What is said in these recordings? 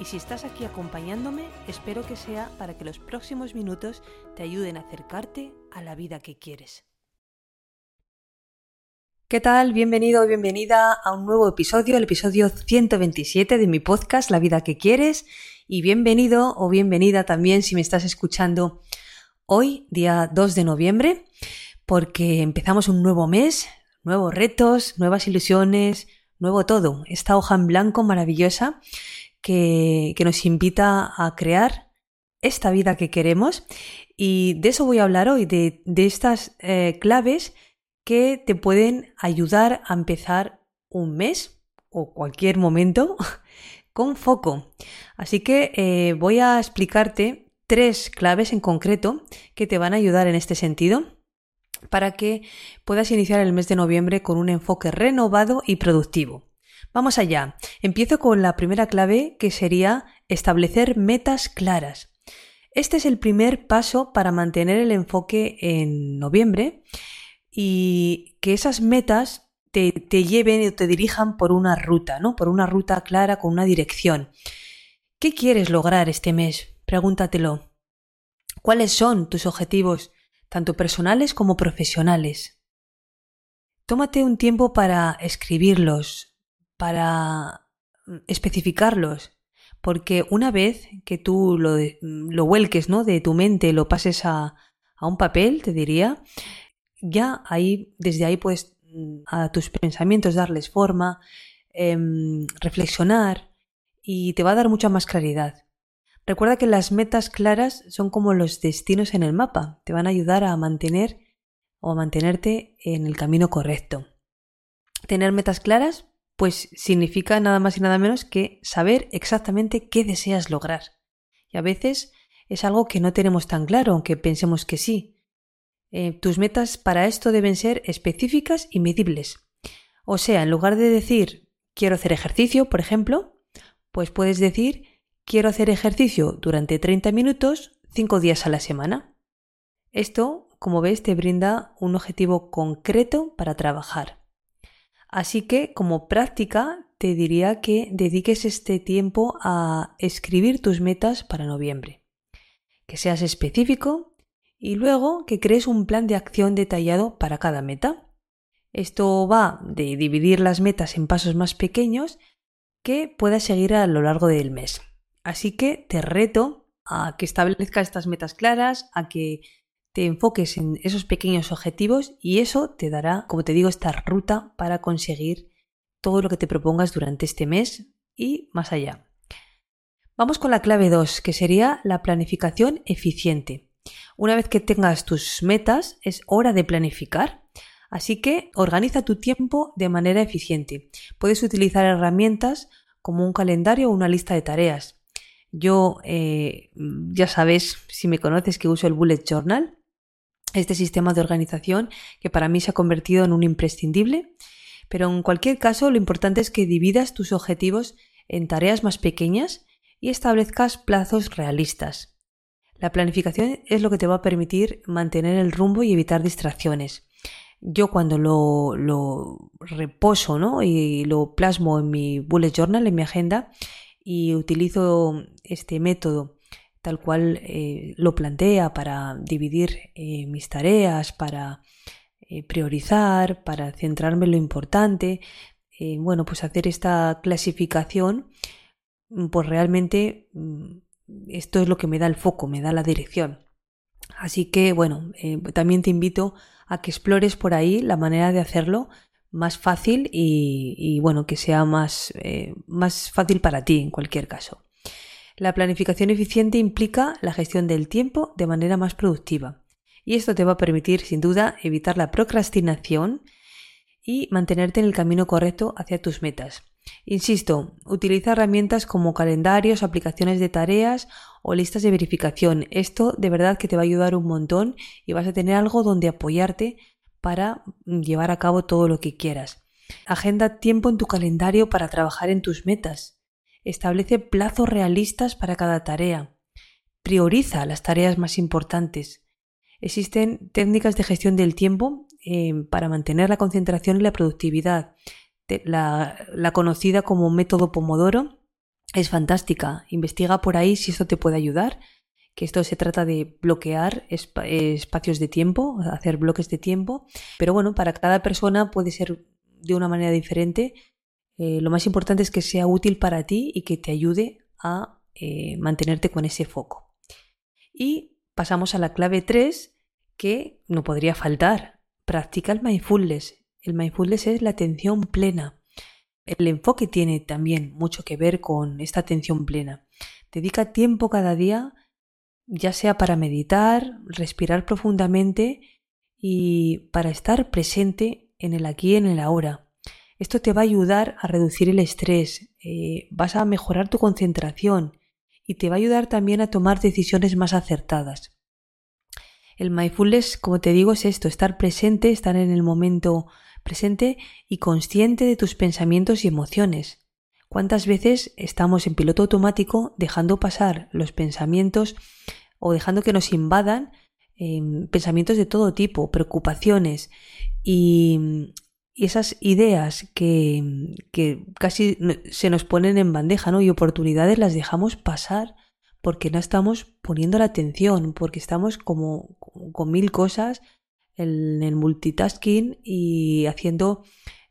y si estás aquí acompañándome, espero que sea para que los próximos minutos te ayuden a acercarte a la vida que quieres. ¿Qué tal? Bienvenido o bienvenida a un nuevo episodio, el episodio 127 de mi podcast La vida que quieres. Y bienvenido o bienvenida también si me estás escuchando hoy, día 2 de noviembre, porque empezamos un nuevo mes, nuevos retos, nuevas ilusiones, nuevo todo. Esta hoja en blanco maravillosa que, nos invita a crear esta vida que queremos. Y de eso voy a hablar hoy, de, estas eh, claves que te pueden ayudar a empezar un mes o cualquier momento con foco. Así que eh, voy a explicarte tres claves en concreto que te van a ayudar en este sentido para que puedas iniciar el mes de noviembre con un enfoque renovado y productivo. Vamos allá. Empiezo con la primera clave que sería establecer metas claras. Este es el primer paso para mantener el enfoque en noviembre y que esas metas te, lleven y te dirijan por una ruta, ¿no? Por una ruta clara con una dirección. ¿Qué quieres lograr este mes? Pregúntatelo. ¿Cuáles son tus objetivos, tanto personales como profesionales? Tómate un tiempo para escribirlos, para mm, especificarlos. Porque una vez que tú lo, mm, lo vuelques ¿no? de tu mente, lo pases a, a un papel, te diría, ya ahí, desde ahí puedes mm, a tus pensamientos darles forma, em, reflexionar y te va a dar mucha más claridad. Recuerda que las metas claras son como los destinos en el mapa, te van a ayudar a mantener o a mantenerte en el camino correcto. Tener metas claras pues significa nada más y nada menos que saber exactamente qué deseas lograr. Y a veces es algo que no tenemos tan claro, aunque pensemos que sí. Eh, tus metas para esto deben ser específicas y medibles. O sea, en lugar de decir quiero hacer ejercicio, por ejemplo, pues puedes decir quiero hacer ejercicio durante 30 minutos, 5 días a la semana. Esto, como ves, te brinda un objetivo concreto para trabajar. Así que como práctica te diría que dediques este tiempo a escribir tus metas para noviembre, que seas específico y luego que crees un plan de acción detallado para cada meta. Esto va de dividir las metas en pasos más pequeños que puedas seguir a lo largo del mes. Así que te reto a que establezcas estas metas claras, a que te enfoques en esos pequeños objetivos y eso te dará, como te digo, esta ruta para conseguir todo lo que te propongas durante este mes y más allá. Vamos con la clave 2, que sería la planificación eficiente. Una vez que tengas tus metas, es hora de planificar. Así que organiza tu tiempo de manera eficiente. Puedes utilizar herramientas como un calendario o una lista de tareas. Yo, eh, ya sabes, si me conoces, que uso el Bullet Journal este sistema de organización que para mí se ha convertido en un imprescindible. Pero en cualquier caso, lo importante es que dividas tus objetivos en tareas más pequeñas y establezcas plazos realistas. La planificación es lo que te va a permitir mantener el rumbo y evitar distracciones. Yo cuando lo, reposo ¿no? y lo plasmo en mi bullet journal, en mi agenda, y utilizo este método tal cual eh, lo plantea para dividir eh, mis tareas, para eh, priorizar, para centrarme en lo importante. bueno, pues hacer esta clasificación, mm, pues realmente mm, esto es lo que me da el foco, me da la dirección. Así que bueno, también te invito a que explores por ahí la manera de hacerlo más fácil y, y bueno, que sea más, más fácil para ti en cualquier caso. La planificación eficiente implica la gestión del tiempo de manera más productiva. Y esto te va a permitir, sin duda, evitar la procrastinación y mantenerte en el camino correcto hacia tus metas. Insisto, utiliza herramientas como calendarios, aplicaciones de tareas o listas de verificación. Esto de verdad que te va a ayudar un montón y vas a tener algo donde apoyarte para llevar a cabo todo lo que quieras. Agenda tiempo en tu calendario para trabajar en tus metas. Establece plazos realistas para cada tarea. Prioriza las tareas más importantes. Existen técnicas de gestión del tiempo eh, para mantener la concentración y la productividad. La, conocida como método Pomodoro es fantástica. Investiga por ahí si esto te puede ayudar que esto se trata de bloquear espacios de tiempo, hacer bloques de tiempo, pero bueno, para cada persona puede ser de una manera diferente. Eh, lo más importante es que sea útil para ti y que te ayude a eh, mantenerte con ese foco. Y pasamos a la clave 3, que no podría faltar. Practica el mindfulness. El mindfulness es la atención plena. El enfoque tiene también mucho que ver con esta atención plena. Dedica tiempo cada día ya sea para meditar, respirar profundamente y para estar presente en el aquí y en el ahora. Esto te va a ayudar a reducir el estrés, eh, vas a mejorar tu concentración y te va a ayudar también a tomar decisiones más acertadas. El mindfulness, como te digo, es esto, estar presente, estar en el momento presente y consciente de tus pensamientos y emociones. ¿Cuántas veces estamos en piloto automático dejando pasar los pensamientos o dejando que nos invadan em, pensamientos de todo tipo, preocupaciones y, esas ideas que, que, casi se nos ponen en bandeja ¿no? y oportunidades las dejamos pasar porque no estamos poniendo la atención, porque estamos como con mil cosas en el multitasking y haciendo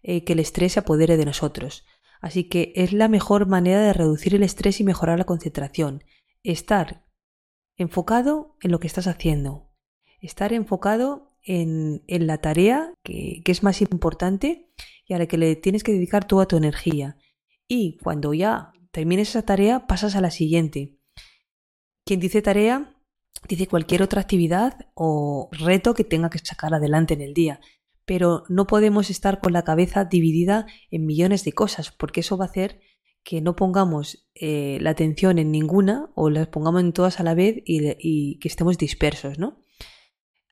eh, que el estrés se apodere de nosotros. Así que es la mejor manera de reducir el estrés y mejorar la concentración. Estar enfocado en lo que estás haciendo. Estar enfocado en, la tarea que, que, es más importante y a la que le tienes que dedicar toda tu energía. Y cuando ya termines esa tarea, pasas a la siguiente. Quien dice tarea, dice cualquier otra actividad o reto que tenga que sacar adelante en el día pero no podemos estar con la cabeza dividida en millones de cosas, porque eso va a hacer que no pongamos eh, la atención en ninguna o las pongamos en todas a la vez y, que estemos dispersos, ¿no?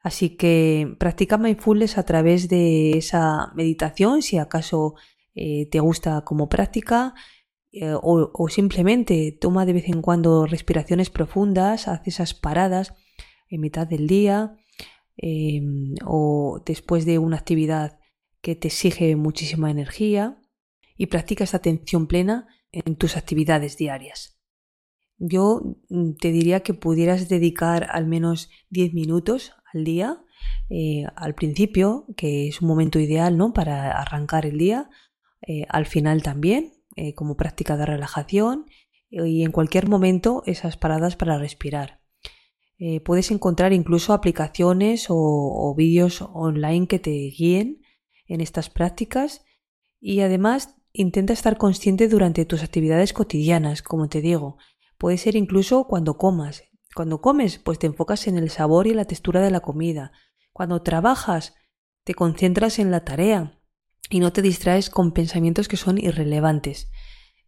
Así que practica mindfulness a través de esa meditación, si acaso eh, te gusta como práctica, eh, o, simplemente toma de vez en cuando respiraciones profundas, haz esas paradas en mitad del día, Em, o después de una actividad que te exige muchísima energía y practica esta atención plena en tus actividades diarias. Yo mm, te diría que pudieras dedicar al menos 10 minutos al día eh, al principio, que es un momento ideal ¿no? para arrancar el día, eh, al final también, eh, como práctica de relajación, y en cualquier momento esas paradas para respirar. Puedes encontrar incluso aplicaciones o, vídeos online que te guíen en estas prácticas y además intenta estar consciente durante tus actividades cotidianas, como te digo. Puede ser incluso cuando comas. Cuando comes, pues te enfocas en el sabor y la textura de la comida. Cuando trabajas, te concentras en la tarea y no te distraes con pensamientos que son irrelevantes.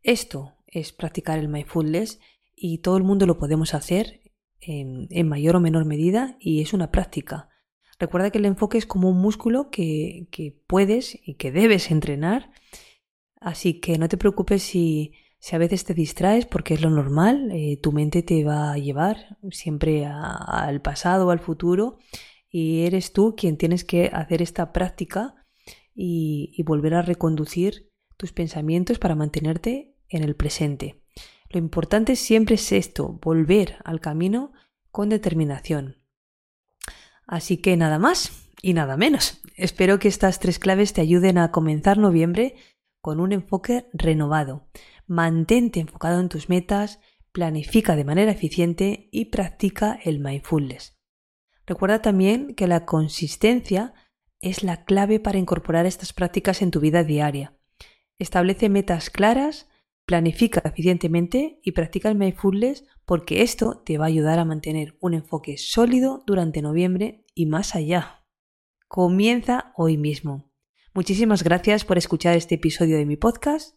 Esto es practicar el mindfulness y todo el mundo lo podemos hacer en, mayor o menor medida y es una práctica. Recuerda que el enfoque es como un músculo que, puedes y que debes entrenar, así que no te preocupes si, si a veces te distraes porque es lo normal, eh, tu mente te va a llevar siempre al pasado al futuro y eres tú quien tienes que hacer esta práctica y volver a reconducir tus pensamientos para mantenerte en el presente. Lo importante siempre es esto, volver al camino con determinación. Así que nada más y nada menos. Espero que estas tres claves te ayuden a comenzar noviembre con un enfoque renovado. Mantente enfocado en tus metas, planifica de manera eficiente y practica el mindfulness. Recuerda también que la consistencia es la clave para incorporar estas prácticas en tu vida diaria. Establece metas claras, Planifica eficientemente y practica el mindfulness porque esto te va a ayudar a mantener un enfoque sólido durante noviembre y más allá. Comienza hoy mismo. Muchísimas gracias por escuchar este episodio de mi podcast